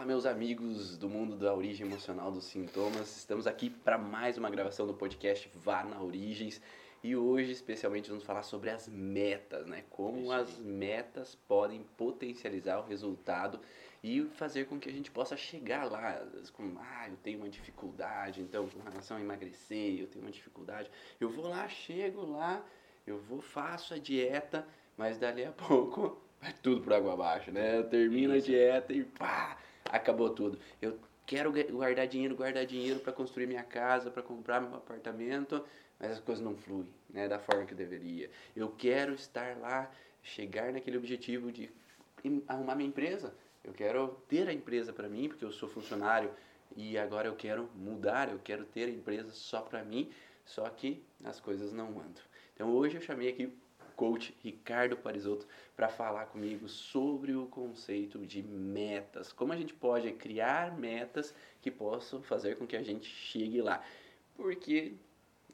Fala, meus amigos do mundo da origem emocional dos sintomas. Estamos aqui para mais uma gravação do podcast Vá na Origens. E hoje, especialmente, vamos falar sobre as metas, né? Como as metas podem potencializar o resultado e fazer com que a gente possa chegar lá. Com, ah, eu tenho uma dificuldade, então, com relação a emagrecer, eu tenho uma dificuldade. Eu vou lá, chego lá, eu vou, faço a dieta, mas dali a pouco vai tudo por água abaixo, né? Eu termino a dieta e pá, acabou tudo. Eu quero guardar dinheiro, guardar dinheiro para construir minha casa, para comprar meu apartamento, mas as coisas não fluem, né, da forma que deveria. Eu quero estar lá, chegar naquele objetivo de arrumar minha empresa. Eu quero ter a empresa para mim, porque eu sou funcionário e agora eu quero mudar, eu quero ter a empresa só para mim, só que as coisas não andam. Então hoje eu chamei aqui coach Ricardo Parisotto para falar comigo sobre o conceito de metas. Como a gente pode criar metas que possam fazer com que a gente chegue lá. Porque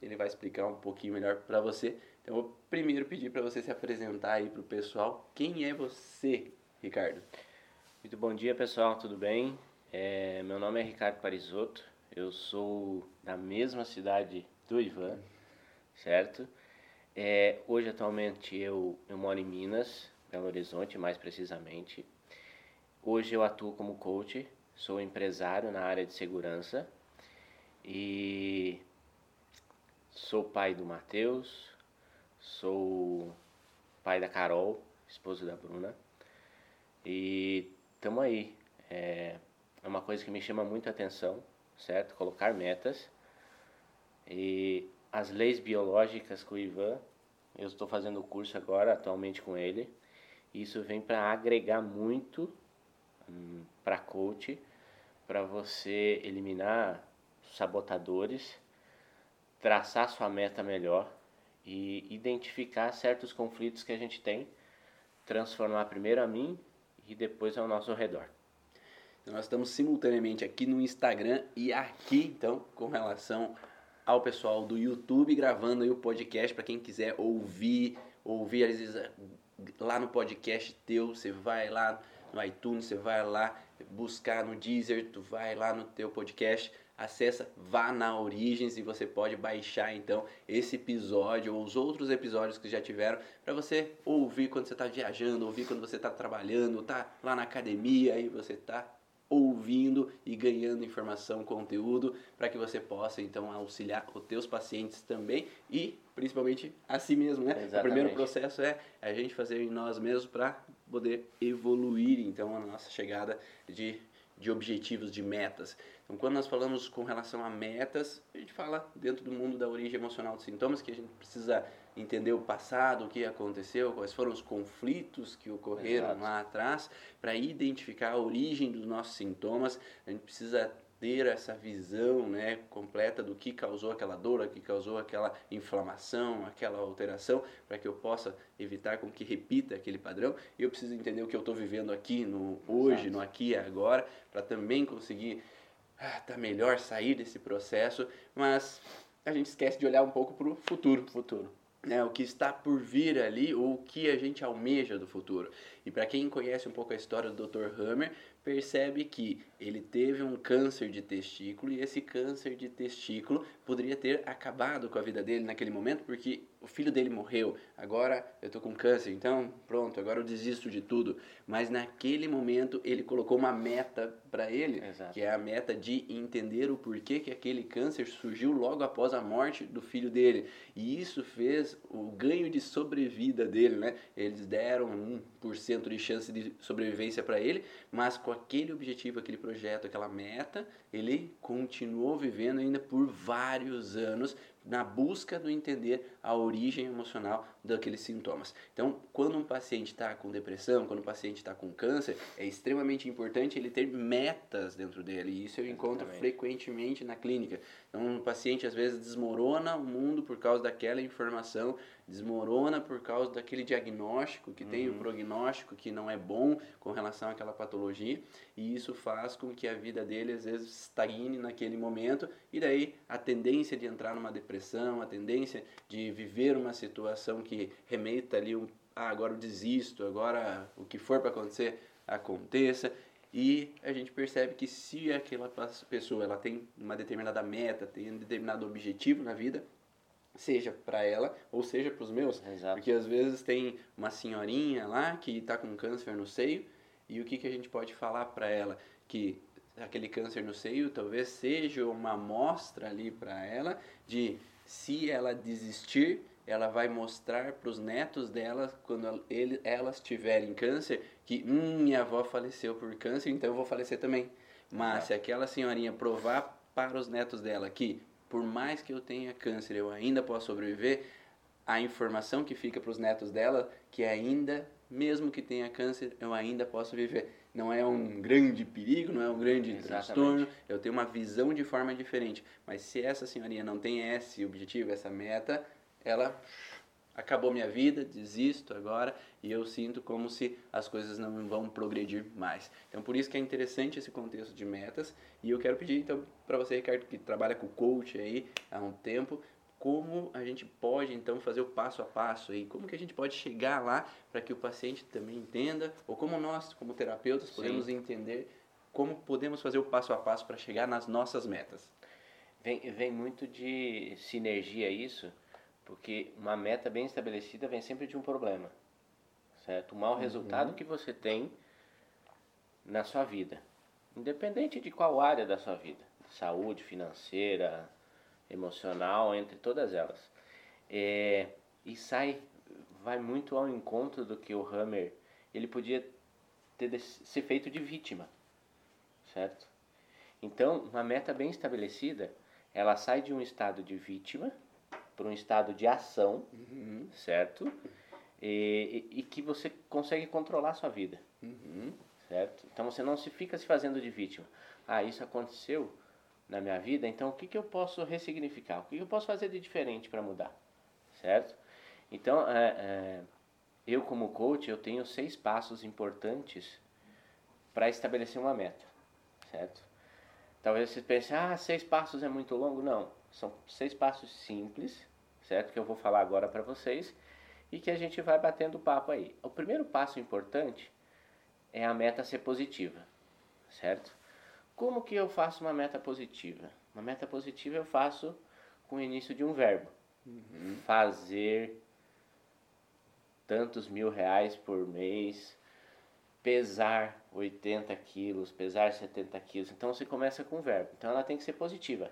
ele vai explicar um pouquinho melhor para você. Então, eu vou primeiro pedir para você se apresentar aí para o pessoal. Quem é você, Ricardo? Muito bom dia, pessoal. Tudo bem? É, meu nome é Ricardo Parisotto. Eu sou da mesma cidade do Ivan, certo? É, hoje, atualmente, eu, eu moro em Minas, Belo Horizonte, mais precisamente. Hoje eu atuo como coach, sou empresário na área de segurança e sou pai do Matheus, sou pai da Carol, esposa da Bruna. E estamos aí. É, é uma coisa que me chama muita atenção, certo? Colocar metas. E as leis biológicas com o Ivan. Eu estou fazendo o curso agora, atualmente com ele. Isso vem para agregar muito hum, para coach, para você eliminar sabotadores, traçar sua meta melhor e identificar certos conflitos que a gente tem, transformar primeiro a mim e depois ao nosso redor. Nós estamos simultaneamente aqui no Instagram e aqui, então, com relação ao pessoal do YouTube gravando aí o podcast para quem quiser ouvir, ouvir às vezes lá no podcast teu, você vai lá no iTunes, você vai lá buscar no Deezer, tu vai lá no teu podcast, acessa vá na Origens e você pode baixar então esse episódio ou os outros episódios que já tiveram para você ouvir quando você está viajando, ouvir quando você está trabalhando, tá lá na academia e você está ouvindo e ganhando informação, conteúdo, para que você possa então auxiliar os teus pacientes também e principalmente a si mesmo, né? Exatamente. O primeiro processo é a gente fazer em nós mesmos para poder evoluir então a nossa chegada de de objetivos, de metas. Então, quando nós falamos com relação a metas, a gente fala dentro do mundo da origem emocional dos sintomas, que a gente precisa entender o passado, o que aconteceu, quais foram os conflitos que ocorreram Exato. lá atrás, para identificar a origem dos nossos sintomas. A gente precisa ter essa visão né, completa do que causou aquela dor, o que causou aquela inflamação, aquela alteração, para que eu possa evitar com que repita aquele padrão. E eu preciso entender o que eu estou vivendo aqui, no hoje, Exato. no aqui e agora, para também conseguir ah, tá melhor sair desse processo, mas a gente esquece de olhar um pouco para o futuro. futuro né, o que está por vir ali, ou o que a gente almeja do futuro. E para quem conhece um pouco a história do Dr. Hammer, percebe que ele teve um câncer de testículo e esse câncer de testículo poderia ter acabado com a vida dele naquele momento, porque o filho dele morreu. Agora eu tô com câncer, então pronto, agora eu desisto de tudo. Mas naquele momento ele colocou uma meta para ele, Exato. que é a meta de entender o porquê que aquele câncer surgiu logo após a morte do filho dele. E isso fez o ganho de sobrevida dele, né? Eles deram 1% de chance de sobrevivência para ele, mas com aquele objetivo, aquele projeto, aquela meta, ele continuou vivendo ainda por vários anos na busca do entender a origem emocional daqueles sintomas. Então, quando um paciente está com depressão, quando um paciente está com câncer, é extremamente importante ele ter metas dentro dele. E isso eu encontro Exatamente. frequentemente na clínica. Então, um paciente às vezes desmorona o mundo por causa daquela informação, desmorona por causa daquele diagnóstico que uhum. tem, o uhum. prognóstico que não é bom com relação àquela patologia, e isso faz com que a vida dele às vezes estagne naquele momento, e daí a tendência de entrar numa depressão, a tendência de viver uma situação que remeta ali um, ah, agora eu desisto, agora o que for para acontecer aconteça, e a gente percebe que se aquela pessoa ela tem uma determinada meta, tem um determinado objetivo na vida, seja para ela ou seja para os meus, Exato. porque às vezes tem uma senhorinha lá que está com câncer no seio e o que, que a gente pode falar para ela que aquele câncer no seio talvez seja uma amostra ali para ela de se ela desistir ela vai mostrar para os netos dela, quando ele, elas tiverem câncer, que hum, minha avó faleceu por câncer, então eu vou falecer também. Mas se aquela senhorinha provar para os netos dela que, por mais que eu tenha câncer, eu ainda posso sobreviver, a informação que fica para os netos dela, que ainda, mesmo que tenha câncer, eu ainda posso viver. Não é um grande perigo, não é um grande Exatamente. transtorno, eu tenho uma visão de forma diferente. Mas se essa senhorinha não tem esse objetivo, essa meta, ela acabou minha vida, desisto agora e eu sinto como se as coisas não vão progredir mais. Então por isso que é interessante esse contexto de metas e eu quero pedir então para você Ricardo que trabalha com coach aí há um tempo, como a gente pode então fazer o passo a passo aí, como que a gente pode chegar lá para que o paciente também entenda ou como nós como terapeutas podemos Sim. entender como podemos fazer o passo a passo para chegar nas nossas metas. Vem, vem muito de sinergia isso, porque uma meta bem estabelecida vem sempre de um problema, certo? O mau resultado que você tem na sua vida, independente de qual área da sua vida, saúde, financeira, emocional, entre todas elas. É, e sai, vai muito ao encontro do que o Hammer, ele podia ter ser feito de vítima, certo? Então, uma meta bem estabelecida, ela sai de um estado de vítima para um estado de ação, Uhum, certo? E, e- e que você consegue controlar a sua vida, uhum, certo? Então você não se fica se fazendo de vítima. Ah, isso aconteceu na minha vida, então o que, que eu posso ressignificar? O que, que eu posso fazer de diferente para mudar, certo? Então, é, é, eu como coach, eu tenho seis passos importantes para estabelecer uma meta, certo? Talvez você pense, ah, seis passos é muito longo. Não, são seis passos simples, certo? Que eu vou falar agora para vocês e que a gente vai batendo papo aí. O primeiro passo importante é a meta ser positiva, certo? Como que eu faço uma meta positiva? Uma meta positiva eu faço com o início de um verbo. Fazer tantos mil reais por mês, pesar 80 quilos, pesar 70 quilos. Então você começa com o verbo. Então ela tem que ser positiva,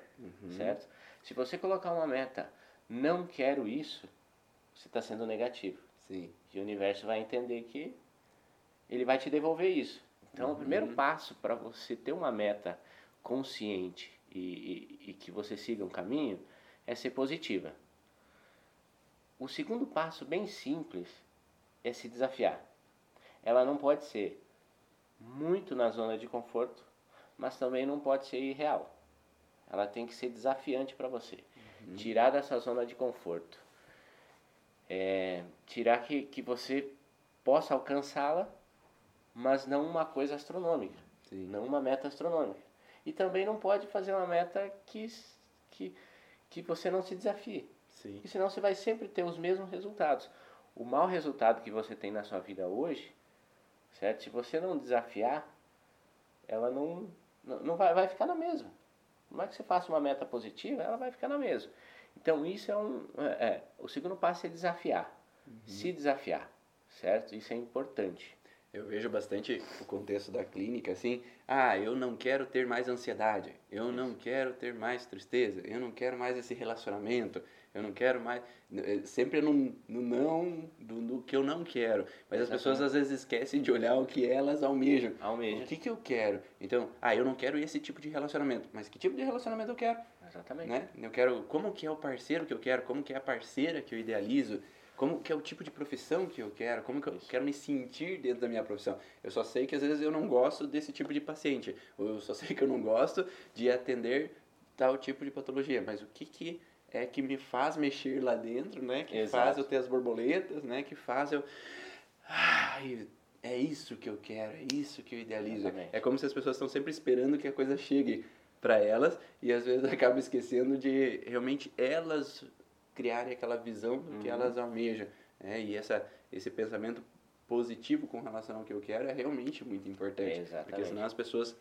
certo? Se você colocar uma meta, não quero isso, você está sendo negativo. sim. E o universo vai entender que ele vai te devolver isso. Então, o primeiro passo para você ter uma meta consciente e, e, e que você siga um caminho é ser positiva. O segundo passo, bem simples, é se desafiar. Ela não pode ser muito na zona de conforto, mas também não pode ser irreal. Ela tem que ser desafiante para você. Tirar dessa zona de conforto. É, tirar que, que você possa alcançá-la, mas não uma coisa astronômica, Sim. não uma meta astronômica. E também não pode fazer uma meta que, que, que você não se desafie, Sim. porque senão você vai sempre ter os mesmos resultados. O mau resultado que você tem na sua vida hoje, certo? Se você não desafiar, ela não, não, não vai, vai ficar na mesma. Por mais que você faça uma meta positiva, ela vai ficar na mesma. Então isso é um. É, é, o segundo passo é desafiar. Se desafiar, certo? Isso é importante. Eu vejo bastante o contexto da clínica assim, ah, eu não quero ter mais ansiedade, eu não quero ter mais tristeza, eu não quero mais esse relacionamento, eu não quero mais. eh, Sempre no, no não do, do que eu não quero. Mas as pessoas às vezes esquecem de olhar o que elas almejam. Almeja. O que, que eu quero? Então, ah, eu não quero esse tipo de relacionamento. Mas que tipo de relacionamento eu quero? Exatamente. né? Eu quero como que é o parceiro que eu quero, como que é a parceira que eu idealizo, como que é o tipo de profissão que eu quero, como que eu Isso. quero me sentir dentro da minha profissão. Eu só sei que às vezes eu não gosto desse tipo de paciente, ou eu só sei que eu não gosto de atender tal tipo de patologia, mas o que que é que me faz mexer lá dentro, né? Que Exato. faz eu ter as borboletas, né? Que faz eu Ai, é isso que eu quero, é isso que eu idealizo. Exatamente. É como se as pessoas estão sempre esperando que a coisa chegue para elas e às vezes acabam esquecendo de realmente elas criarem aquela visão do que Uhum. elas almejam. né? E essa, esse pensamento positivo com relação ao que eu quero é realmente muito importante. Porque senão as pessoas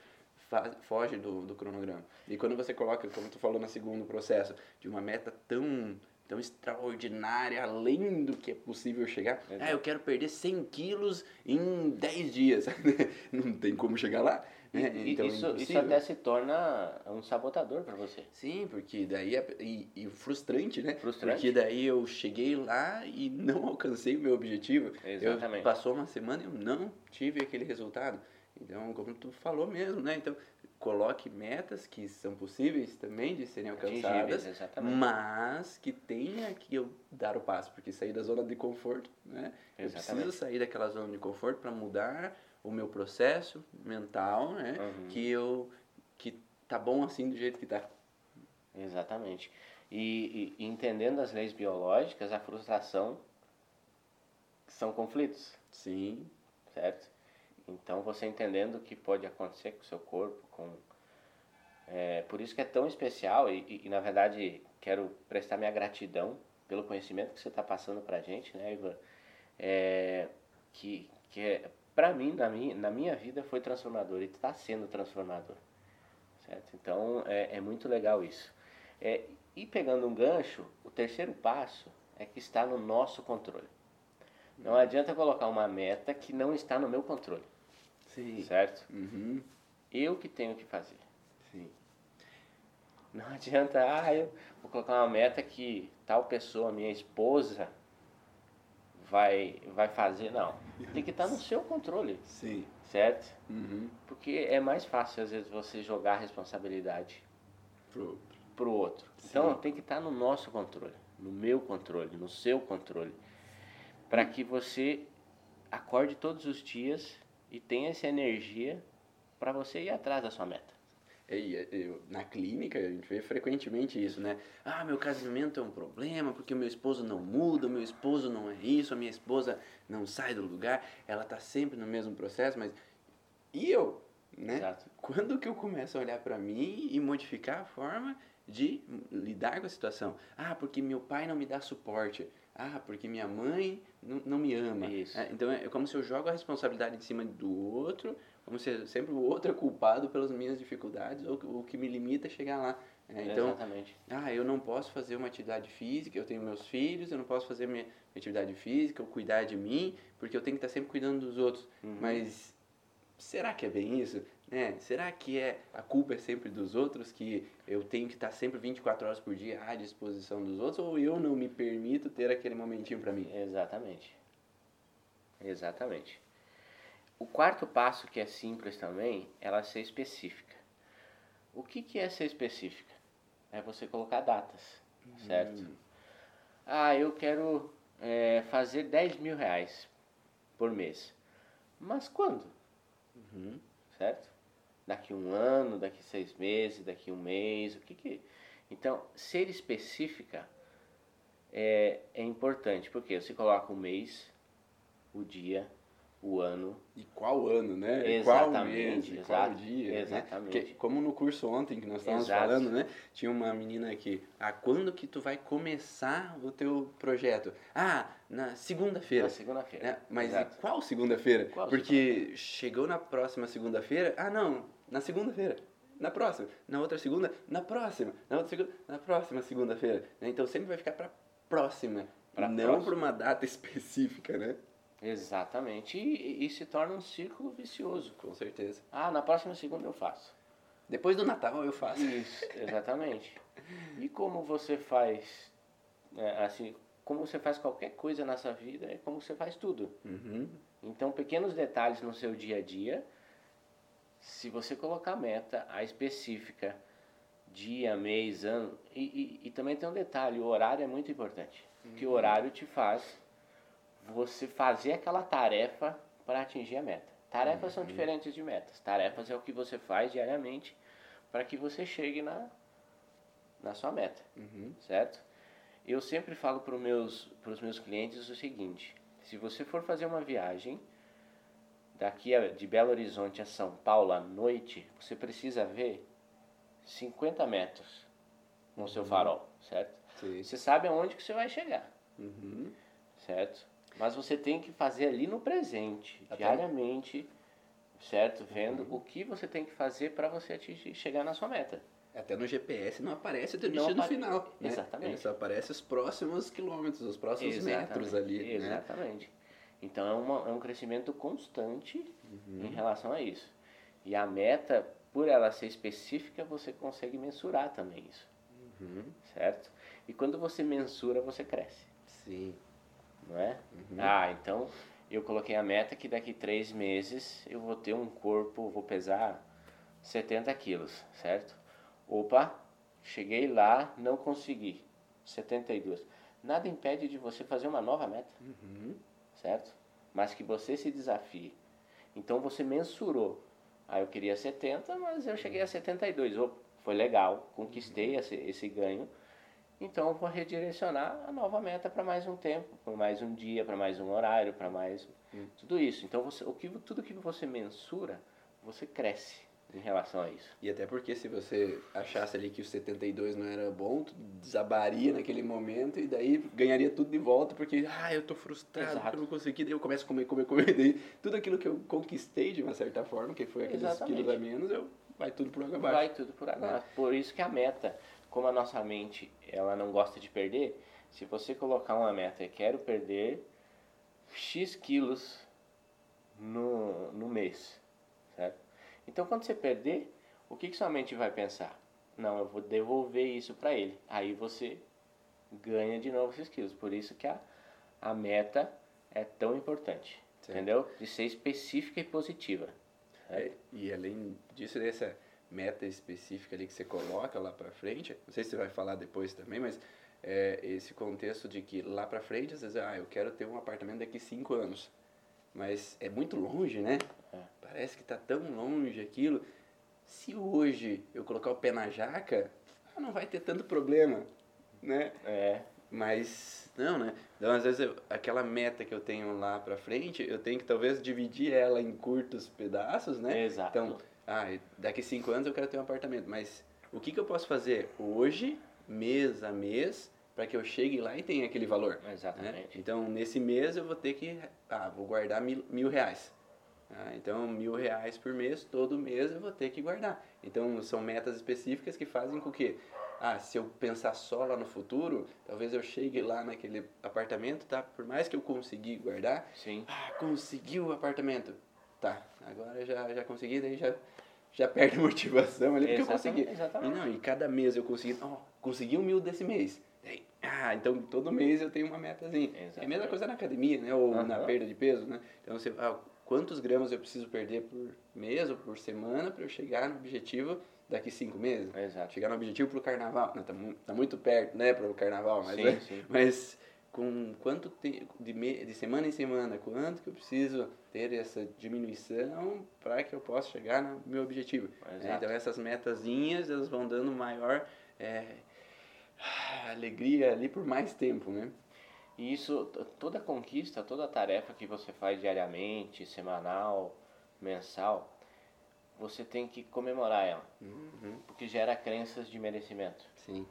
fogem do, do cronograma. E quando você coloca, como tu falou no segundo processo, de uma meta tão, tão extraordinária, além do que é possível chegar, Exato. ah, eu quero perder 100 quilos em 10 dias. Não tem como chegar lá. E, né? e Então, é isso, isso até se torna um sabotador para você. Sim, porque daí é e, e frustrante, né? Frustrante. Porque daí eu cheguei lá e não alcancei o meu objetivo. Exatamente. Eu, passou uma semana e eu não tive aquele resultado. Então, como tu falou mesmo, né? Então, coloque metas que são possíveis também de serem alcançadas, mas que tenha que eu dar o passo, porque sair da zona de conforto, né? Eu Exatamente. preciso sair daquela zona de conforto para mudar o meu processo mental, né? Uhum. Que eu que tá bom assim do jeito que tá. Exatamente. E- e entendendo as leis biológicas, a frustração são conflitos, Sim. certo? Então você entendendo o que pode acontecer com o seu corpo, com é, por isso que é tão especial e, e, e, na verdade quero prestar minha gratidão pelo conhecimento que você está passando para gente, né, Ivan? É, que que é, para mim na minha na minha vida foi transformador e está sendo transformador, certo? Então é, é muito legal isso. É, e pegando um gancho, o terceiro passo é que está no nosso controle. Não adianta colocar uma meta que não está no meu controle, Sim. certo? Uhum. Eu que tenho que fazer. Sim. Não adianta, ah, eu vou colocar uma meta que tal pessoa, minha esposa, vai, vai fazer. Não. Tem que estar no seu controle, Sim. certo? Uhum. Porque é mais fácil, às vezes, você jogar a responsabilidade Pro... pro outro. Sim. Então, tem que estar no nosso controle, no meu controle, no seu controle. Para que você acorde todos os dias e tenha essa energia para você ir atrás da sua meta. E, eu- na clínica a gente vê frequentemente isso, né? Ah, meu casamento é um problema porque o meu esposo não muda, o meu esposo não é isso, a minha esposa não sai do lugar, ela tá sempre no mesmo processo, mas e eu, né? Exato. Quando que eu começo a olhar para mim e modificar a forma de lidar com a situação? Ah, porque meu pai não me dá suporte. Ah, porque minha mãe não, não me ama. Isso. É, então é como se eu jogo a responsabilidade em cima do outro, como se sempre o outro é culpado pelas minhas dificuldades ou o que me limita a chegar lá. É, então, Exatamente. ah, eu não posso fazer uma atividade física, eu tenho meus filhos, eu não posso fazer minha minha atividade física, ou cuidar de mim, porque eu tenho que estar sempre cuidando dos outros. Uhum. Mas será que é bem isso? Né? Será que é a culpa é sempre dos outros, que eu tenho que estar sempre 24 horas por dia à disposição dos outros, ou eu não me permito ter aquele momentinho para mim? Exatamente. Exatamente. O quarto passo, que é simples também, é ela ser específica. O que, que é ser específica? É você colocar datas, certo? Hum. Ah, eu quero é, fazer 10 mil reais por mês. Mas quando? Uhum. certo? Daqui um ano, daqui seis meses, daqui um mês, o que que... Então, ser específica é, é importante, porque você coloca o mês, o dia, o ano, E qual ano, né? Qual Exatamente, mês, qual dia. né? exatamente. Porque, como no curso ontem que nós estávamos Exato. falando, né? Tinha uma menina aqui. Ah, quando que tu vai começar o teu projeto? Ah, na segunda-feira. na segunda-feira. né? Mas e Exato. qual segunda-feira? Qual Porque chegou na próxima segunda-feira. Ah, não, na segunda-feira. Na próxima. Na outra segunda, na próxima. Na outra segunda, na próxima segunda-feira. né? Então sempre vai ficar pra próxima. Pra não pra uma data específica, né? Exatamente. E, e se torna um círculo vicioso. Com certeza. Ah, na próxima segunda eu faço. Depois do Natal eu faço. Isso, exatamente. E como você faz, é, assim, como você faz qualquer coisa na sua vida, é como você faz tudo. Uhum. Então, pequenos detalhes no seu dia a dia, se você colocar meta, a específica, dia, mês, ano, e, e, e também tem um detalhe, o horário é muito importante. Porque o horário te faz você fazer aquela tarefa para atingir a meta. Tarefas são diferentes de metas. Tarefas é o que você faz diariamente para que você chegue na, na sua meta Uhum. certo? Eu sempre falo para os meus, pros meus clientes o seguinte: se você for fazer uma viagem daqui a, de Belo Horizonte a São Paulo à noite, você precisa ver 50 metros no seu farol, certo? Sim. Você sabe aonde que você vai chegar, Uhum. certo? Mas você tem que fazer ali no presente, Até- diariamente, certo? Vendo o que você tem que fazer para você atingir, chegar na sua meta. Até no GPS não aparece o teu destino apare- final. Né? Exatamente. Ele só aparece os próximos quilômetros, os próximos metros ali. Né? Exatamente. Então é, uma, é um crescimento constante Uhum. em relação a isso. E a meta, por ela ser específica, você consegue mensurar também isso, Uhum. certo? E quando você mensura, você cresce, Sim. Não é? Uhum. Ah, então eu coloquei a meta que daqui três meses eu vou ter um corpo, vou pesar 70 quilos, certo? Opa, cheguei lá, não consegui, 72. Nada impede de você fazer uma nova meta, Uhum. certo? Mas que você se desafie. Então você mensurou. Ah, eu queria 70, mas eu cheguei a 72. Opa, foi legal, conquistei esse, esse ganho. Então eu vou redirecionar a nova meta para mais um tempo, para mais um dia, para mais um horário, para mais Hum. tudo isso. Então você, o que, tudo que você mensura, você cresce em relação a isso. E até porque se você achasse ali que o 72 não era bom, tu desabaria naquele momento e daí ganharia tudo de volta, porque, ah, eu tô frustrado, Exato. eu não consegui, daí eu começo a comer, comer, comer, daí tudo aquilo que eu conquistei de uma certa forma, que foi aqueles Exatamente. quilos a menos, eu vai tudo por água abaixo. Vai tudo por água. Por isso que a meta, como a nossa mente ela não gosta de perder, se você colocar uma meta, quero perder X quilos no, no mês, certo? Então quando você perder, o que, que sua mente vai pensar? Não, eu vou devolver isso para ele. Aí você ganha de novo esses quilos. Por isso que a, a meta é tão importante, Certo. entendeu? De ser específica e positiva. É, e além disso, dessa meta específica ali que você coloca lá pra frente, não sei se você vai falar depois também, mas é, esse contexto de que lá pra frente, às vezes, ah, eu quero ter um apartamento daqui cinco anos. Mas é muito longe, né? É. Parece que tá tão longe aquilo. Se hoje eu colocar o pé na jaca, ah, não vai ter tanto problema, né? É, Mas não, né? Então, às vezes, eu- aquela meta que eu tenho lá pra frente, eu tenho que talvez dividir ela em curtos pedaços, né? Exato. Então, ah, daqui cinco anos eu quero ter um apartamento, mas o que, que eu posso fazer hoje, mês a mês, para que eu chegue lá e tenha aquele valor? né? Exatamente. Então, nesse mês eu vou ter que, ah, vou guardar mil, mil reais. Ah, então, mil reais por mês, todo mês eu vou ter que guardar. Então, são metas específicas que fazem com que, ah, se eu pensar só lá no futuro, talvez eu chegue lá naquele apartamento, tá? Por mais que eu consegui guardar, Sim. ah, conseguiu o apartamento. Tá, agora já, já consegui, daí já, já perde motivação ali, porque eu Exatamente, consegui. exatamente. E não, e cada mês eu consegui, ó, consegui um mil desse mês. Daí, ah, então todo mês eu tenho uma metazinha. É a mesma Exatamente. coisa na academia, né? Ou na Aham. perda de peso, né? Então você, ah, quantos gramas eu preciso perder por mês ou por semana para eu chegar no objetivo daqui cinco meses? Exato. Chegar no objetivo pro carnaval. Não, tá, tá muito perto, né, pro carnaval, mas, Sim, né? sim. mas com quanto tempo, de, me, de semana em semana, quanto que eu preciso ter essa diminuição para que eu possa chegar no meu objetivo? Exato. Então essas metazinhas, elas vão dando maior é, alegria ali por mais tempo, né? E isso, toda conquista, toda tarefa que você faz diariamente, semanal, mensal, você tem que comemorar ela, Uhum, porque gera crenças de merecimento, sim.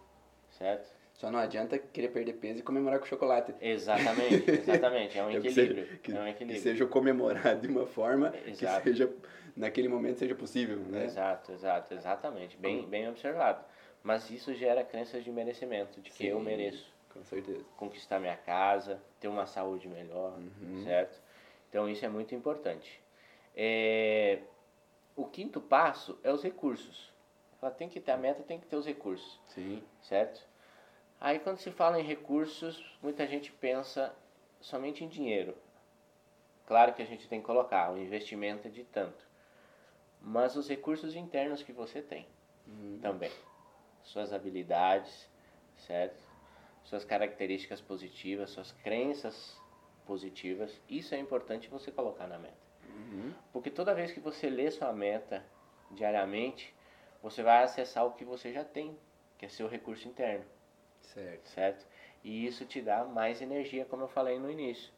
certo? Só não adianta querer perder peso e comemorar com chocolate. Exatamente, exatamente, é um É que equilíbrio, seja- que, é um que equilíbrio. seja comemorado de uma forma Exato. que seja, naquele momento seja possível, né? Exato, exato, exatamente, bem, bem observado. Mas isso gera crenças de merecimento, de que eu Sim. mereço Com certeza. conquistar minha casa, ter uma saúde melhor, Uhum. certo? Então isso é muito importante. É, O quinto passo é os recursos. Ela tem que ter a meta, tem que ter os recursos, Sim. certo? Aí quando se fala em recursos, muita gente pensa somente em dinheiro. Claro que a gente tem que colocar, o investimento é de tanto. Mas os recursos internos que você tem Uhum. também. Suas habilidades, certo? Suas características positivas, suas crenças positivas. Isso é importante você colocar na meta. Uhum. Porque toda vez que você lê sua meta diariamente, você vai acessar o que você já tem, que é seu recurso interno, Certo. certo? E isso te dá mais energia, como eu falei no início.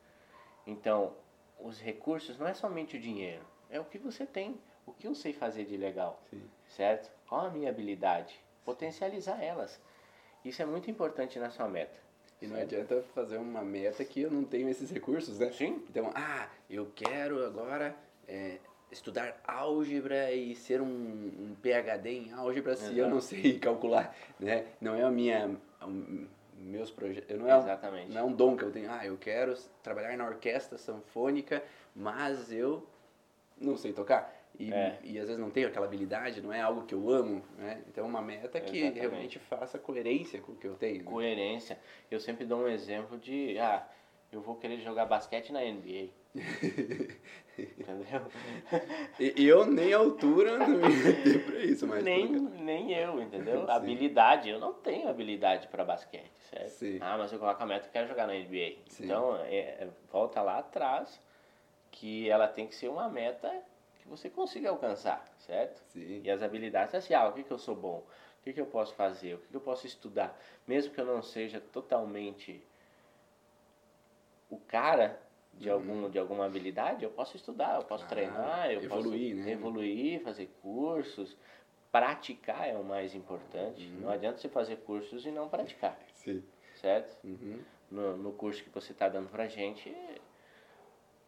Então, os recursos não é somente o dinheiro, é o que você tem, o que eu sei fazer de legal Sim. certo? Qual a minha habilidade? Potencializar elas. Isso é muito importante na sua meta. E não adianta fazer uma meta que eu não tenho esses recursos, né? Sim. Então, ah, eu quero agora é, estudar álgebra e ser um, um PhD em álgebra se eu não sei calcular, né? Não é a minha meus projetos, não é Exatamente. Um, não é um dom que eu tenho. Ah, eu quero trabalhar na orquestra sinfônica, mas eu não sei tocar. E, É. e às vezes não tenho aquela habilidade, não é algo que eu amo, né? Então uma meta que Exatamente. realmente faça coerência com o que eu tenho. né? Coerência. Eu sempre dou um exemplo de, ah, eu vou querer jogar basquete na NBA. Entendeu? Eu nem a altura não ter pra isso, mas nem, nem eu, entendeu? Sim. Habilidade, eu não tenho habilidade para basquete, certo? Sim. Ah, mas eu coloco a meta que eu quero jogar na NBA. Sim. Então, é, é, volta lá atrás, que ela tem que ser uma meta que você consiga alcançar, certo? Sim. E as habilidades, assim, ah, o que, que eu sou bom? O que, que eu posso fazer? O que, que eu posso estudar? Mesmo que eu não seja totalmente o cara de, algum, de alguma habilidade, eu posso estudar, eu posso Ah, treinar, eu evoluir, posso né? evoluir, fazer cursos. Praticar é o mais importante. Uhum. Não adianta você fazer cursos e não praticar, Sim. certo? Uhum. No, no curso que você está dando pra gente,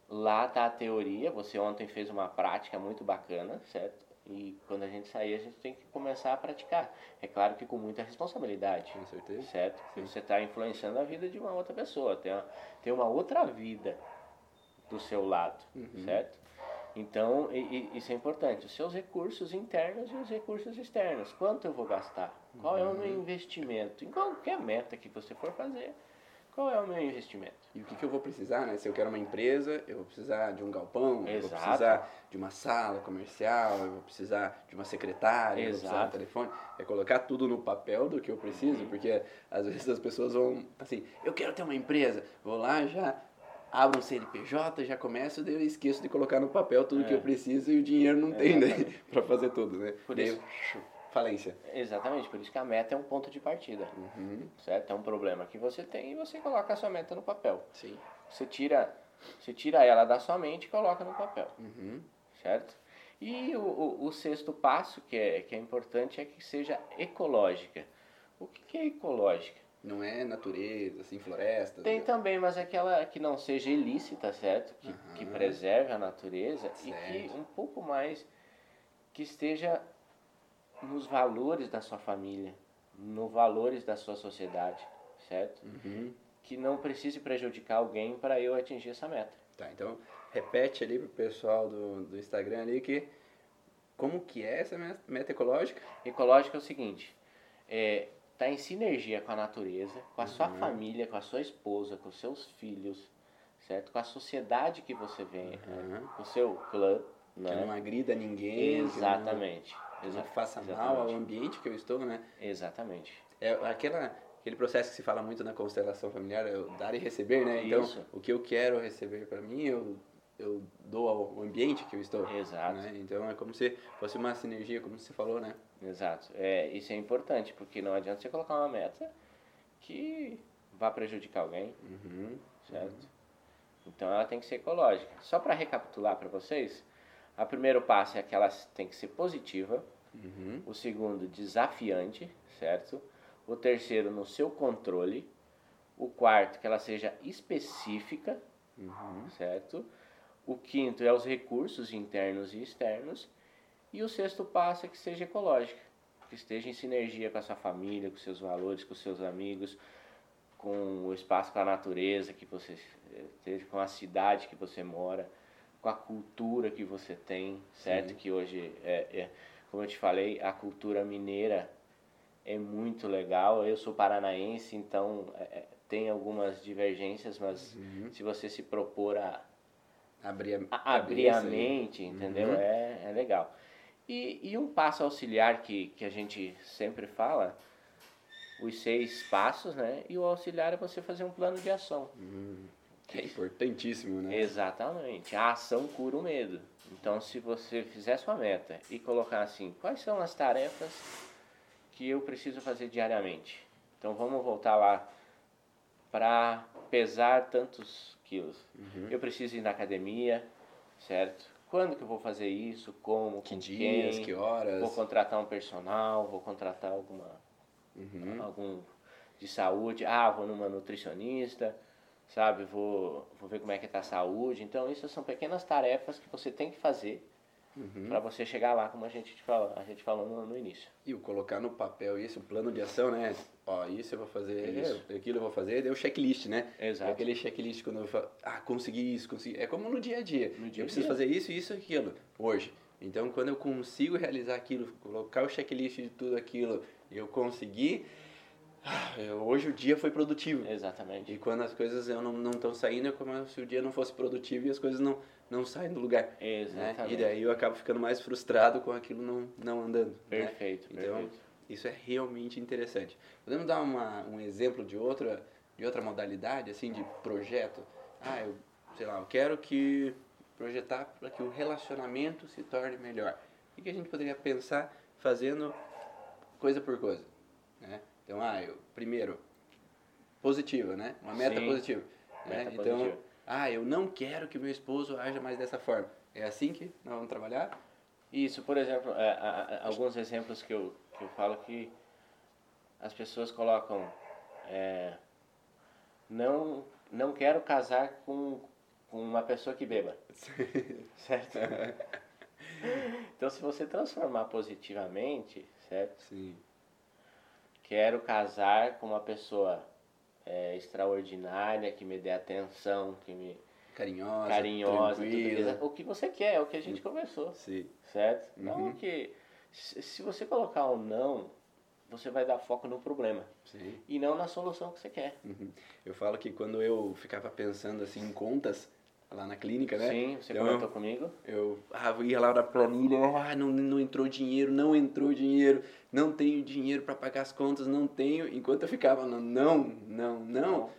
lá tá a teoria. Você ontem fez uma prática muito bacana, certo? E quando a gente sair, a gente tem que começar a praticar. É claro que com muita responsabilidade, Com certeza. certo? Porque você está influenciando a vida de uma outra pessoa. Tem uma, tem uma outra vida do seu lado, Uhum. certo? Então, e- e- isso é importante. Os seus recursos internos e os recursos externos. Quanto eu vou gastar? Qual é o Uhum. meu investimento? Em qualquer meta que você for fazer, qual é o meu investimento? E o que, que eu vou precisar, né? Se eu quero uma empresa, eu vou precisar de um galpão, eu vou Exato. precisar de uma sala comercial, eu vou precisar de uma secretária, eu vou precisar de um Exato. telefone. É colocar tudo no papel do que eu preciso, Uhum. porque às vezes as pessoas vão assim, eu quero ter uma empresa, vou lá já abro um CNPJ, já começo, daí eu esqueço de colocar no papel tudo que É. eu preciso e o dinheiro não tem né? Para fazer tudo, né? Por Daí, isso- falência. Exatamente, por isso que a meta é um ponto de partida, Uhum. certo? É um problema que você tem e você coloca a sua meta no papel. Sim. Você tira, você tira ela da sua mente e coloca no papel, Uhum. certo? E o, o, o sexto passo, que é, que é importante, é que seja ecológica. O que, que é ecológica? Não é natureza, assim, florestas. Tem também, mas é aquela que não seja ilícita, certo? Que, que Aham. preserve a natureza e Certo. que um pouco mais que esteja nos valores da sua família, nos valores da sua sociedade, certo? Uhum. Que não precise prejudicar alguém para eu atingir essa meta. Tá, então repete ali pro pessoal do, do Instagram ali que como que é essa me- meta ecológica? Ecológico é o seguinte, é, tá em sinergia com a natureza, com a sua Uhum. família, com a sua esposa, com os seus filhos, certo? Com a sociedade que você vem, Uhum. com o seu clã, Que né? não agrida ninguém, Exatamente. que não, Exa- não faça mal exatamente. ao ambiente que eu estou, né? Exatamente. É aquela, aquele processo que se fala muito na constelação familiar, é o dar e receber, né? Então, Isso. o que eu quero receber para mim, eu, eu dou ao ambiente que eu estou. Exato. né? Então, é como se fosse uma sinergia, como você falou, né? Exato. É, isso é importante, porque não adianta você colocar uma meta que vá prejudicar alguém, Uhum. certo? Então ela tem que ser ecológica. Só para recapitular para vocês, o primeiro passo é que ela tem que ser positiva, Uhum. o segundo desafiante, certo? O terceiro no seu controle, o quarto que ela seja específica, Uhum. certo? O quinto é os recursos internos e externos. E o sexto passo é que seja ecológica, que esteja em sinergia com a sua família, com seus valores, com seus amigos, com o espaço, com a natureza que você eh, esteja, com a cidade que você mora, com a cultura que você tem, certo? Sim. Que hoje, é, é, como eu te falei, a cultura mineira é muito legal. Eu sou paranaense, então é, é, tem algumas divergências, mas Uhum. se você se propor a, Abrir a, a- abrir a mente, entendeu? Uhum. É, é legal. E, e um passo auxiliar que, que a gente sempre fala, os seis passos, né? E o auxiliar é você fazer um plano de ação. Hum, que é importantíssimo, né? Exatamente. A ação cura o medo. Então, se você fizer sua meta e colocar assim, quais são as tarefas que eu preciso fazer diariamente? Então, vamos voltar lá para pesar tantos quilos. Uhum. Eu preciso ir na academia, certo? Quando que eu vou fazer isso? Como? Que com dias, quem? que horas? Vou contratar um personal, vou contratar alguma Uhum. algum de saúde. Ah, vou numa nutricionista, sabe? Vou, vou ver como é que está a saúde. Então, isso são pequenas tarefas que você tem que fazer Uhum. para você chegar lá, como a gente falou, a gente falou no, no início. E o colocar no papel isso, o plano de ação, né? Ó, isso eu vou fazer, Isso. aquilo eu vou fazer, daí o checklist, né? Exato. É aquele checklist quando eu falo, ah, consegui isso, consegui. É como no dia a dia. No dia eu preciso dia. fazer isso, isso, aquilo, hoje. Então, quando eu consigo realizar aquilo, colocar o checklist de tudo aquilo, eu consegui, ah, hoje o dia foi produtivo. Exatamente. E quando as coisas eu não estão saindo, é como se o dia não fosse produtivo e as coisas não, não saem do lugar. Né? Exatamente. E daí eu acabo ficando mais frustrado com aquilo não, não andando. né? Perfeito, Então, perfeito. isso é realmente interessante. Podemos dar uma, um exemplo de outra, de outra modalidade, assim, de projeto? Ah, eu, sei lá, eu quero que projetar para que o relacionamento se torne melhor. O que a gente poderia pensar fazendo coisa por coisa? Né? Então, ah, eu, primeiro, positiva, né? Uma meta Sim, positiva. né? meta Então, positiva. Ah, eu não quero que meu esposo haja mais dessa forma. É assim que nós vamos trabalhar? Isso, por exemplo, é, a- a- alguns exemplos que eu, que eu falo que as pessoas colocam é, não, não quero casar com, com uma pessoa que beba, certo? Então, se você transformar positivamente, certo? Sim. Quero casar com uma pessoa é, extraordinária, que me dê atenção, que me Carinhosa, carinhosa, o que você quer, é o que a gente conversou. Sim. Certo? Não Uhum. que. Se se você colocar um não, você vai dar foco no problema. Sim. E não na solução que você quer. Uhum. Eu falo que quando eu ficava pensando assim em contas lá na clínica, né? Sim, você Então, comentou comigo. Eu ah, ia lá na planilha, ah, não, não entrou dinheiro, não entrou dinheiro, não tenho dinheiro para pagar as contas, não tenho. Enquanto eu ficava no não, não, não, o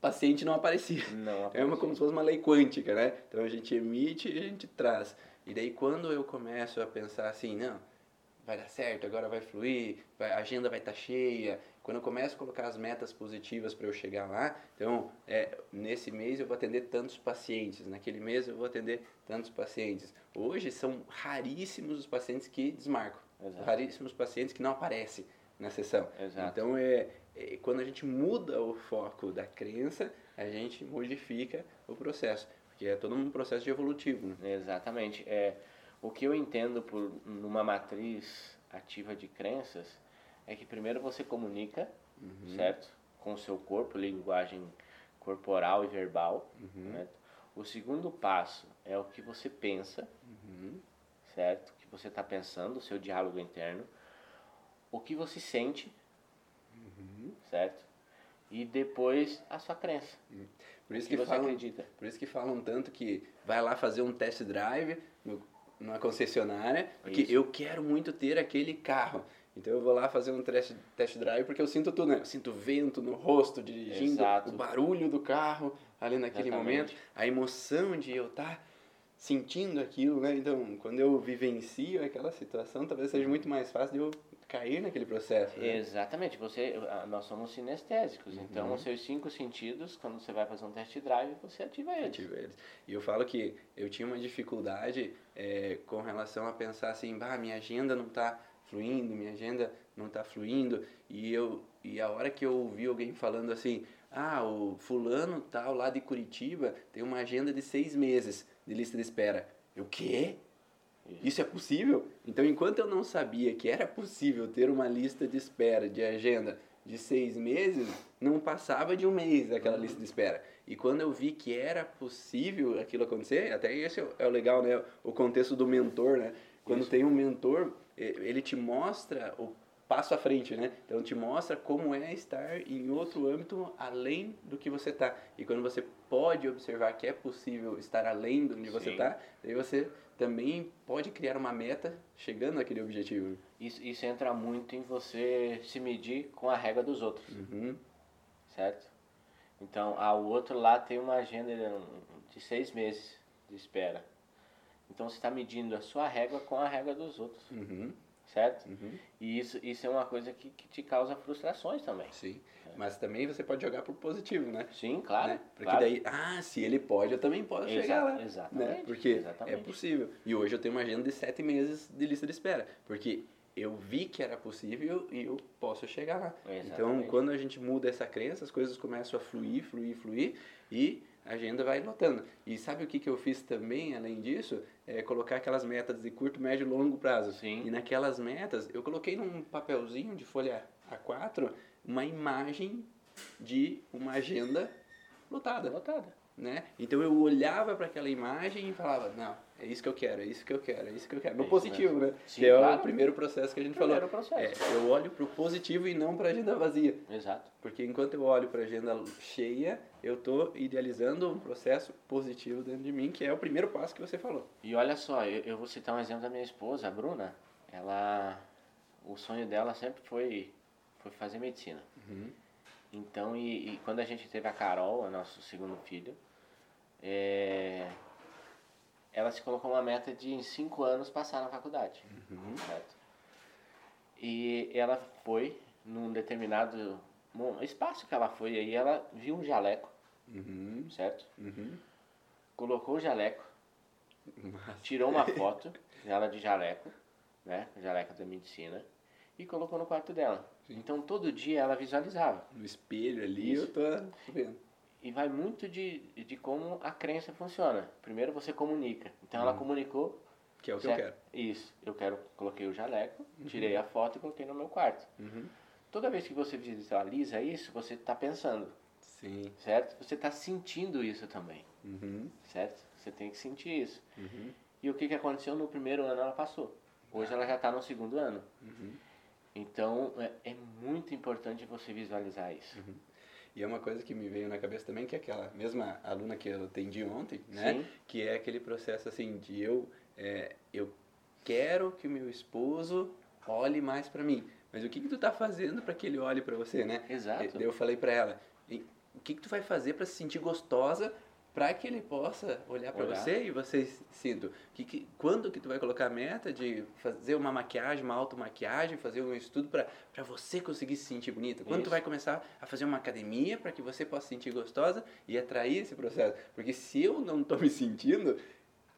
paciente não aparecia. Não, É uma como se fosse uma lei quântica, né? Então a gente emite e a gente traz. E daí quando eu começo a pensar assim, não, vai dar certo, agora vai fluir, vai- a agenda vai estar cheia. Quando eu começo a colocar as metas positivas para eu chegar lá, então é, nesse mês eu vou atender tantos pacientes, naquele mês eu vou atender tantos pacientes. Hoje são raríssimos os pacientes que desmarcam, raríssimos pacientes que não aparecem na sessão. Exato. Então é, é quando a gente muda o foco da crença, a gente modifica o processo, porque é todo um processo de evolutivo. Né? Exatamente. É, o que eu entendo por numa matriz ativa de crenças é que primeiro você comunica, Uhum. certo? Com o seu corpo, linguagem corporal e verbal. Uhum. certo? O segundo passo é o que você pensa, Uhum. certo? O que você está pensando, o seu diálogo interno. O que você sente, Uhum. certo? E depois a sua crença. Por isso que, que você falam, acredita. por isso que falam tanto que vai lá fazer um test drive numa concessionária, porque Isso. eu quero muito ter aquele carro. Então eu vou lá fazer um test, test drive porque eu sinto tudo, né? Eu sinto vento no rosto dirigindo, Exato. o barulho do carro ali naquele Exatamente. momento, a emoção de eu estar sentindo aquilo, né? Então, quando eu vivencio aquela situação, talvez seja muito mais fácil de eu cair naquele processo. Né? Exatamente, você, ah, nós somos sinestésicos, então Uhum. os seus cinco sentidos, quando você vai fazer um test drive, você ativa eles. Ativo eles. E eu falo que eu tinha uma dificuldade é, com relação a pensar assim, bah, minha agenda não está fluindo, minha agenda não está fluindo. E, eu, e a hora que eu ouvi alguém falando assim, ah, o fulano tal lá de Curitiba tem uma agenda de seis meses de lista de espera. Eu, quê? Isso é possível? Então, enquanto eu não sabia que era possível ter uma lista de espera de agenda de seis meses, não passava de um mês aquela lista de espera. E quando eu vi que era possível aquilo acontecer, até esse é o- é legal, né? O contexto do mentor, né? Quando Isso. tem um mentor, ele te mostra o passo à frente, né? Então te mostra como é estar em outro âmbito além do que você tá. E quando você pode observar que é possível estar além de onde você Sim. tá, daí você também pode criar uma meta chegando naquele objetivo. Isso, isso entra muito em você se medir com a régua dos outros, Uhum. certo? Então, ah, o outro lá tem uma agenda de seis meses de espera. Então, você está medindo a sua régua com a régua dos outros, Uhum. certo? Uhum. E isso, isso é uma coisa que, que te causa frustrações também. Sim. Mas também você pode jogar pro positivo, né? Sim, claro. né? Porque claro. daí, ah, se ele pode, eu também posso Exa- chegar lá. exatamente, Né? Porque exatamente. é possível. E hoje eu tenho uma agenda de sete meses de lista de espera. Porque eu vi que era possível e eu posso chegar lá. Então, Exatamente. quando a gente muda essa crença, as coisas começam a fluir, fluir, fluir e a agenda vai lotando. E sabe o que, que eu fiz também, além disso? É colocar aquelas metas de curto, médio e longo prazo. Sim. E naquelas metas, eu coloquei num papelzinho de folha A4 uma imagem de uma agenda lotada Lotada. né? Então eu olhava para aquela imagem e falava, não, é isso que eu quero, é isso que eu quero, é isso que eu quero. No É positivo, né? Sim, que é claro. o primeiro processo que a gente Primeiro falou. processo. É, eu olho para o positivo e não para a agenda vazia. Exato. Porque enquanto eu olho para a agenda cheia, eu tô idealizando um processo positivo dentro de mim, que é o primeiro passo que você falou. E olha só, eu, eu vou citar um exemplo da minha esposa, a Bruna. Ela, o sonho dela sempre foi, foi fazer medicina. Então, e, e quando a gente teve a Carol, a nosso segundo filho, é, ela se colocou uma meta de em cinco anos passar na faculdade, certo? E ela foi num determinado espaço que ela foi aí, ela viu um jaleco, Uhum, certo? uhum. Colocou o jaleco, Massa. tirou uma foto dela de jaleco, né? Jaleco da medicina, e colocou no quarto dela. Então todo dia ela visualizava. No espelho ali Isso. eu tô vendo. E vai muito de, de como a crença funciona. Primeiro você comunica. Então ela comunicou. Que é o que certo? eu quero. Isso. Eu quero, coloquei o jaleco, tirei a foto e coloquei no meu quarto. Uhum. Toda vez que você visualiza isso, você está pensando, Sim. certo? Você está sentindo isso também, Uhum. certo? Você tem que sentir isso. Uhum. E o que, que aconteceu no primeiro ano? Ela passou. Hoje ela já está no segundo ano. Uhum. Então é, é muito importante você visualizar isso. E é uma coisa que me veio na cabeça também, que é aquela mesma aluna que eu atendi ontem, né? Sim. Que é aquele processo assim de eu, é, eu quero que o meu esposo olhe mais pra mim. Mas o que que tu tá fazendo para que ele olhe pra você, né? Exato. Eu falei pra ela, "E o que que tu vai fazer pra se sentir gostosa para que ele possa olhar Olhar. você e você sinta. Que, que, quando que tu vai colocar a meta de fazer uma maquiagem, uma automaquiagem, fazer um estudo para você conseguir se sentir bonita? Quando tu Isso. vai começar a fazer uma academia para que você possa se sentir gostosa e atrair esse processo? Porque se eu não tô me sentindo,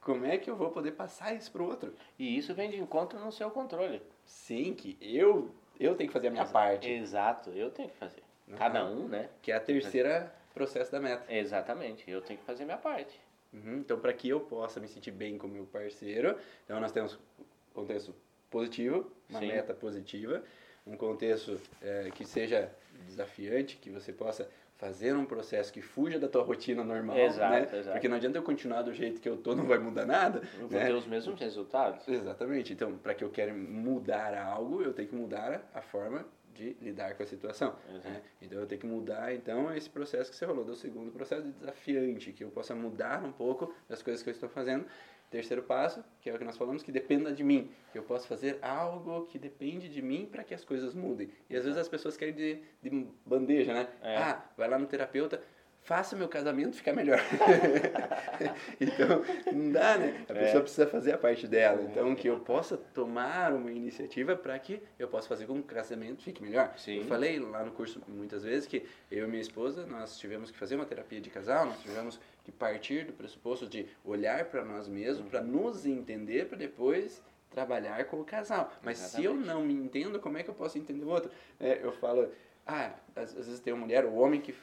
como é que eu vou poder passar isso pro outro? E isso vem de encontro no seu controle. Sim, que eu eu tenho que fazer a minha parte, Exato, eu tenho que fazer. Aham. Cada um, né? que é a terceira processo da meta. Exatamente, eu tenho que fazer minha parte. Uhum, Então, para que eu possa me sentir bem com o meu parceiro, então nós temos um contexto positivo, uma Sim. meta positiva, um contexto eh, que seja desafiante, que você possa fazer um processo que fuja da tua rotina normal, Exato, né? exato. Porque não adianta eu continuar do jeito que eu tô, não vai mudar nada, vou né? ter os mesmos resultados. Exatamente. Então, para que eu quero mudar algo, eu tenho que mudar a forma de lidar com a situação. Né? Então, eu tenho que mudar, então, esse processo que você falou, do segundo processo de desafiante, que eu possa mudar um pouco das coisas que eu estou fazendo. Terceiro passo, que é o que nós falamos, que dependa de mim. Que eu possa fazer algo que depende de mim para que as coisas mudem. E às vezes as pessoas querem de, de bandeja, né? É. Ah, vai lá no terapeuta, faça meu casamento ficar melhor. então, não dá, né? A É. pessoa precisa fazer a parte dela. Então, que eu possa tomar uma iniciativa para que eu possa fazer com que o casamento fique melhor. Sim. Eu falei lá no curso muitas vezes que eu e minha esposa, nós tivemos que fazer uma terapia de casal, nós tivemos que partir do pressuposto de olhar para nós mesmos, para nos entender, para depois trabalhar com o casal. Mas se eu Exatamente. não me entendo, como é que eu posso entender o outro? É, eu falo, ah, às, às vezes tem uma mulher, o homem que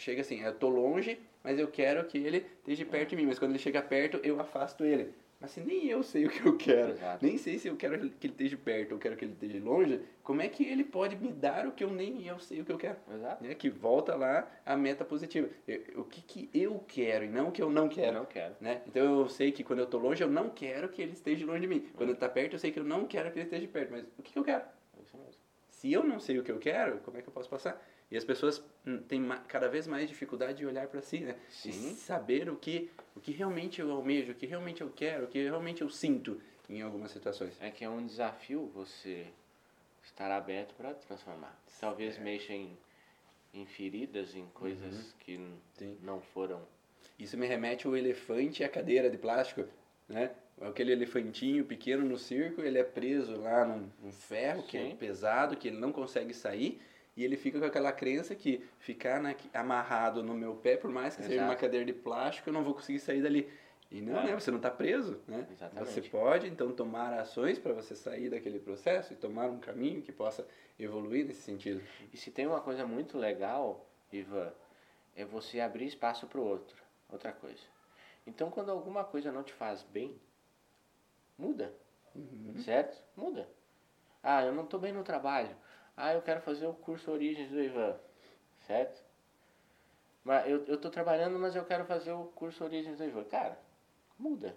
chega assim, eu tô longe, mas eu quero que ele esteja perto de mim, mas quando ele chega perto, eu afasto ele. Mas se nem eu sei o que eu quero, Exato. nem sei se eu quero que ele esteja perto ou quero que ele esteja longe, como é que ele pode me dar o que eu nem eu sei o que eu quero? Exato. Né? Que volta lá a meta positiva. Eu- o que, que eu quero e não o que eu não Eu quero. não quero. Né? Então eu sei que quando eu tô longe, eu não quero que ele esteja longe de mim. Quando ele tá perto, eu sei que eu não quero que ele esteja perto. Mas o que, que eu quero? É. Se eu não sei o que eu quero, como é que eu posso passar? E as pessoas hum, têm cada vez mais dificuldade de olhar para si, né? E Sim. saber o que, o que realmente eu almejo, o que realmente eu quero, o que realmente eu sinto em algumas situações. É que é um desafio você estar aberto para transformar. Talvez mexa em, em feridas, em coisas que n- Sim. não foram. Isso me remete ao elefante e a cadeira de plástico, né? Aquele elefantinho pequeno no circo, ele é preso lá num, num ferro que é Sim. pesado, que ele não consegue sair, e ele fica com aquela crença que ficar na- amarrado no meu pé, por mais que seja Exato. uma cadeira de plástico, eu não vou conseguir sair dali. E não, É. né? Você não está preso, né? Exatamente. Você pode, então, tomar ações para você sair daquele processo e tomar um caminho que possa evoluir nesse sentido. E se tem uma coisa muito legal, Ivan, é você abrir espaço para o outro. Outra coisa. Então, quando alguma coisa não te faz bem, muda. Certo? Muda. Ah, eu não estou bem no trabalho. Ah, eu quero fazer o curso Origens do Ivan. Certo? Mas eu, eu tô trabalhando, mas eu quero fazer o curso Origens do Ivan. Cara, muda.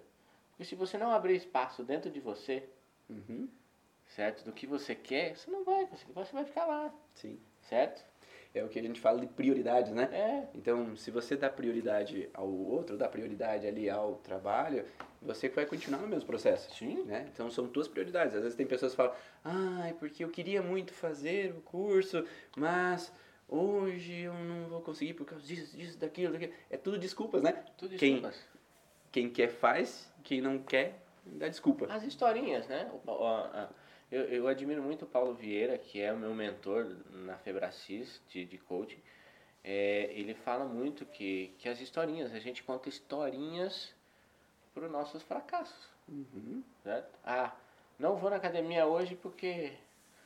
Porque se você não abrir espaço dentro de você, Uhum. certo? Do que você quer, você não vai conseguir. Você vai ficar lá. Sim. Certo? É o que a gente fala de prioridades, né? É. Então, se você dá prioridade ao outro, dá prioridade ali ao trabalho, você vai continuar no mesmo processo. Sim. Né? Então são tuas prioridades. Às vezes tem pessoas que falam, ah, é porque eu queria muito fazer o curso, mas hoje eu não vou conseguir por causa disso, disso, daquilo, daquilo. É tudo desculpas, né? Tudo Quem- desculpas. Quem quer faz, quem não quer dá desculpa. As historinhas, né? O a- eu, eu admiro muito o Paulo Vieira, que é o meu mentor na Febracis de, de coaching. É, ele fala muito que, que as historinhas, a gente conta historinhas para os nossos fracassos, Uhum. certo? Ah, não vou na academia hoje porque...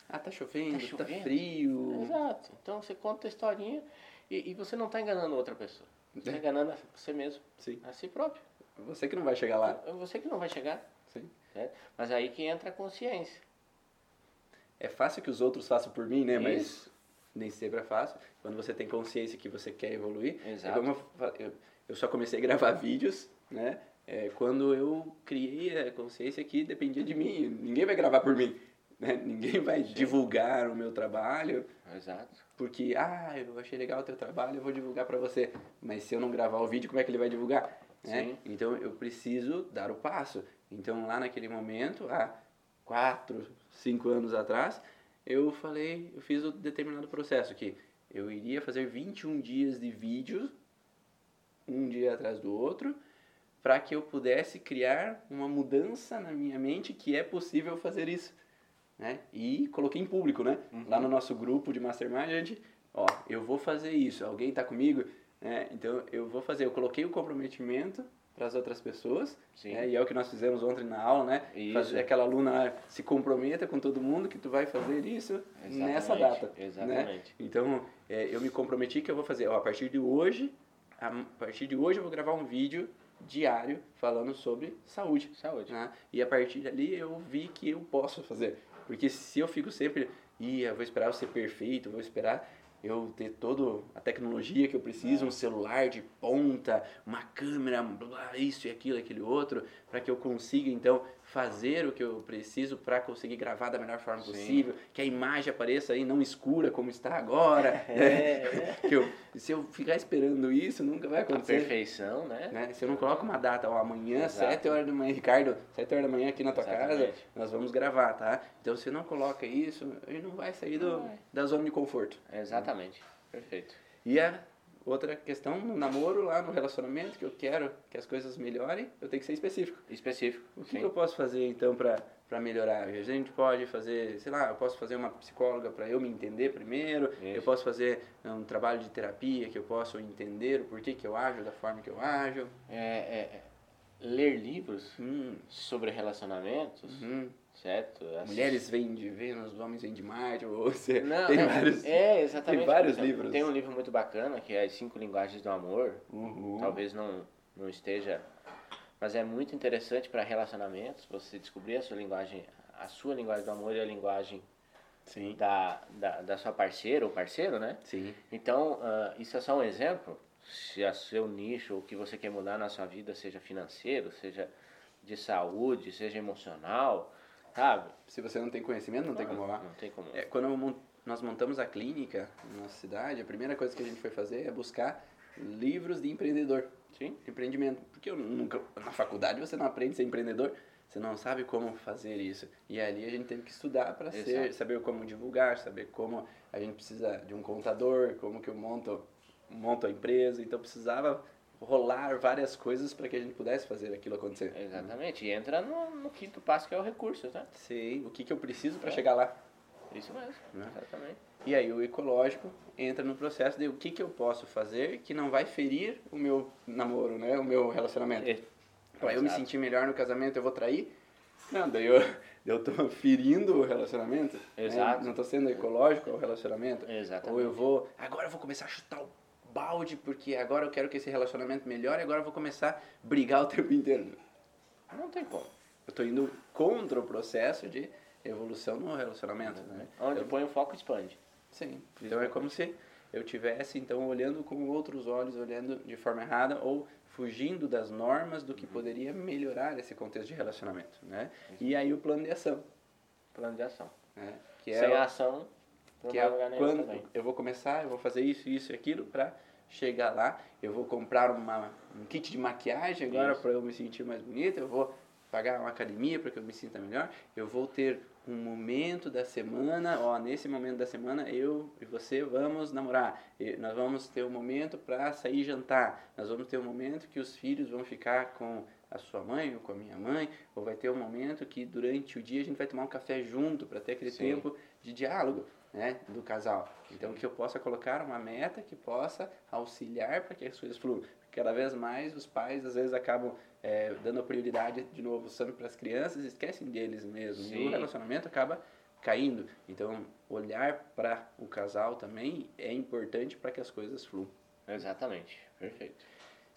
Ah, tá chovendo, Tá tá, chovendo. frio. Exato. Então você conta a historinha e, e você não está enganando outra pessoa. Você está enganando você mesmo, Sim. a si próprio. Você que não vai chegar lá. Você que não vai chegar, Sim. certo? Mas aí que entra a consciência. É fácil que os outros façam por mim, né? Mas Isso. nem sempre é fácil. Quando você tem consciência que você quer evoluir. É Exato. eu, eu só comecei a gravar vídeos, né? É, quando eu criei a consciência que dependia de mim. Ninguém vai gravar por mim. Né? Ninguém vai divulgar o meu trabalho Exato. porque, ah, eu achei legal o teu trabalho, eu vou divulgar para você. Mas se eu não gravar o vídeo, como é que ele vai divulgar? Né? Sim. Então eu preciso dar o passo. Então lá naquele momento, há quatro, cinco anos atrás, eu falei, eu fiz o determinado processo que eu iria fazer 21 dias de vídeos, um dia atrás do outro, para que eu pudesse criar uma mudança na minha mente que é possível fazer isso. Né? E coloquei em público, né? Lá no nosso grupo de Mastermind, a gente, ó, eu vou fazer isso, alguém tá comigo? né? então eu vou fazer, eu coloquei o comprometimento para as outras pessoas, né? e é o que nós fizemos ontem na aula, né? Isso. Fazer aquela aluna se comprometa com todo mundo que tu vai fazer isso nessa Exatamente, data. Né? exatamente. Então, é, eu me comprometi que eu vou fazer, ó, a partir de hoje, a partir de hoje eu vou gravar um vídeo diário falando sobre saúde. Saúde. né? E a partir dali eu vi que eu posso fazer. Porque se eu fico sempre, eu vou esperar eu ser perfeito, vou esperar eu ter toda a tecnologia que eu preciso, um celular de ponta, uma câmera, blá, isso e aquilo, aquele outro, para que eu consiga então fazer o que eu preciso para conseguir gravar da melhor forma Sim. possível, que a imagem apareça aí não escura como está agora. É, que eu, se eu ficar esperando isso, nunca vai A acontecer. perfeição, né? Né? Se eu não coloco uma data, ó, amanhã, Exato. 7 horas da manhã, Ricardo, 7 horas da manhã aqui na tua casa, Exatamente. nós vamos gravar, tá? Então se não coloca isso, ele não vai sair do, Não vai. da zona de conforto. Exatamente. Perfeito. E a outra questão, no namoro, lá no relacionamento, que eu quero que as coisas melhorem, eu tenho que ser específico. Específico. O que, que eu posso fazer então para para melhorar? A gente pode fazer, sei lá, eu posso fazer uma psicóloga para eu me entender primeiro, eu Isso. posso fazer um trabalho de terapia que eu posso entender o porquê que eu ajo da forma que eu ajo. É, é, é, ler livros Hum, sobre relacionamentos, hum. Certo? Assistir- Mulheres vêm de Vênus, homens vêm de Marte, ou você Não, tem é, vários. É, exatamente. tem vários exemplo, livros. Tem um livro muito bacana que é As Cinco Linguagens do Amor. Uhum. Talvez não, não esteja. Mas é muito interessante para relacionamentos, você descobrir a sua linguagem, a sua linguagem do amor e a linguagem Sim. da, da, da sua parceira ou parceiro, né? Sim. Então, ah, isso é só um exemplo. Se o seu nicho, o que você quer mudar na sua vida, seja financeiro, seja de saúde, seja emocional, sabe? Se você não tem conhecimento, não tem como lá. Não tem como. É, quando nós montamos a clínica na nossa cidade, a primeira coisa que a gente foi fazer é buscar livros de empreendedor, Sim, empreendimento. Porque eu nunca, na faculdade você não aprende a ser empreendedor, você não sabe como fazer isso. E ali a gente teve que estudar para ser, saber como divulgar, saber como a gente precisa de um contador, como que eu monto, monto a empresa. Então precisava rolar várias coisas para que a gente pudesse fazer aquilo acontecer. exatamente. E entra no, no quinto passo que é o recurso, tá? Sei o que, que eu preciso para É. chegar lá. Isso mesmo. Né? Exatamente. E aí o ecológico entra no processo de o que, que eu posso fazer que não vai ferir o meu namoro, né? O meu relacionamento. É, Pra eu me sentir melhor no casamento, eu vou trair? Não, daí eu, eu tô ferindo o relacionamento. né? Exato. Não tô sendo ecológico ao relacionamento. Exatamente. Ou eu vou, agora eu vou começar a chutar o balde, porque agora eu quero que esse relacionamento melhore, agora eu vou começar a brigar o tempo inteiro. Não tem como. Eu tô indo contra o processo de evolução no relacionamento, né? Onde Eu- põe o foco, expande. Sim. Então é como se eu tivesse então olhando com outros olhos, olhando de forma errada ou fugindo das normas do que Uhum. poderia melhorar esse contexto de relacionamento, né? E aí o plano de ação, Plano de ação. né? Que Sem é, ação, que é quando também. eu vou começar, eu vou fazer isso, isso e aquilo para chegar lá. Eu vou comprar uma, um kit de maquiagem agora para eu me sentir mais bonita. Eu vou pagar uma academia para que eu me sinta melhor. Eu vou ter um momento da semana, ó, nesse momento da semana eu e você vamos namorar. E nós vamos ter um momento para sair jantar. Nós vamos ter um momento que os filhos vão ficar com a sua mãe ou com a minha mãe, ou vai ter um momento que durante o dia a gente vai tomar um café junto para ter aquele Sim. tempo de diálogo, né, do casal. Então que eu possa colocar uma meta que possa auxiliar para que as coisas fluam. Cada vez mais os pais às vezes acabam é, dando prioridade de novo sempre para as crianças e esquecem deles mesmos. E Sim. o relacionamento acaba caindo. Então olhar para o casal também é importante para que as coisas fluam. Exatamente. Perfeito.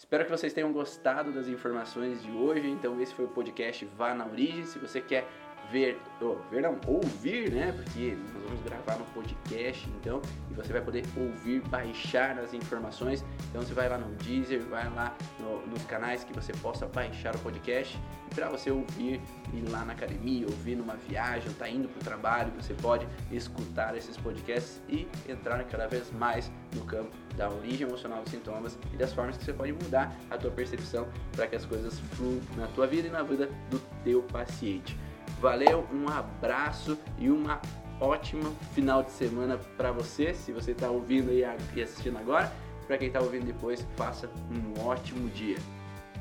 Espero que vocês tenham gostado das informações de hoje. Então esse foi o podcast Vá na Origem. Se você quer ver, oh, ver não, ouvir, né? Porque nós vamos gravar no podcast, então, e você vai poder ouvir, baixar as informações. Então você vai lá no Deezer, vai lá no- nos canais que você possa baixar o podcast. Para você ouvir, ir lá na academia, ouvir numa viagem, tá indo para o trabalho, você pode escutar esses podcasts e entrar cada vez mais no campo da origem emocional dos sintomas e das formas que você pode mudar a tua percepção para que as coisas fluam na tua vida e na vida do teu paciente. Valeu, um abraço e uma ótima final de semana para você, se você está ouvindo e assistindo agora. Para quem está ouvindo depois, faça um ótimo dia.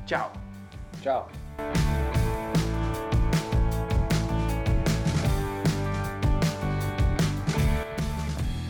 Tchau! Tchau.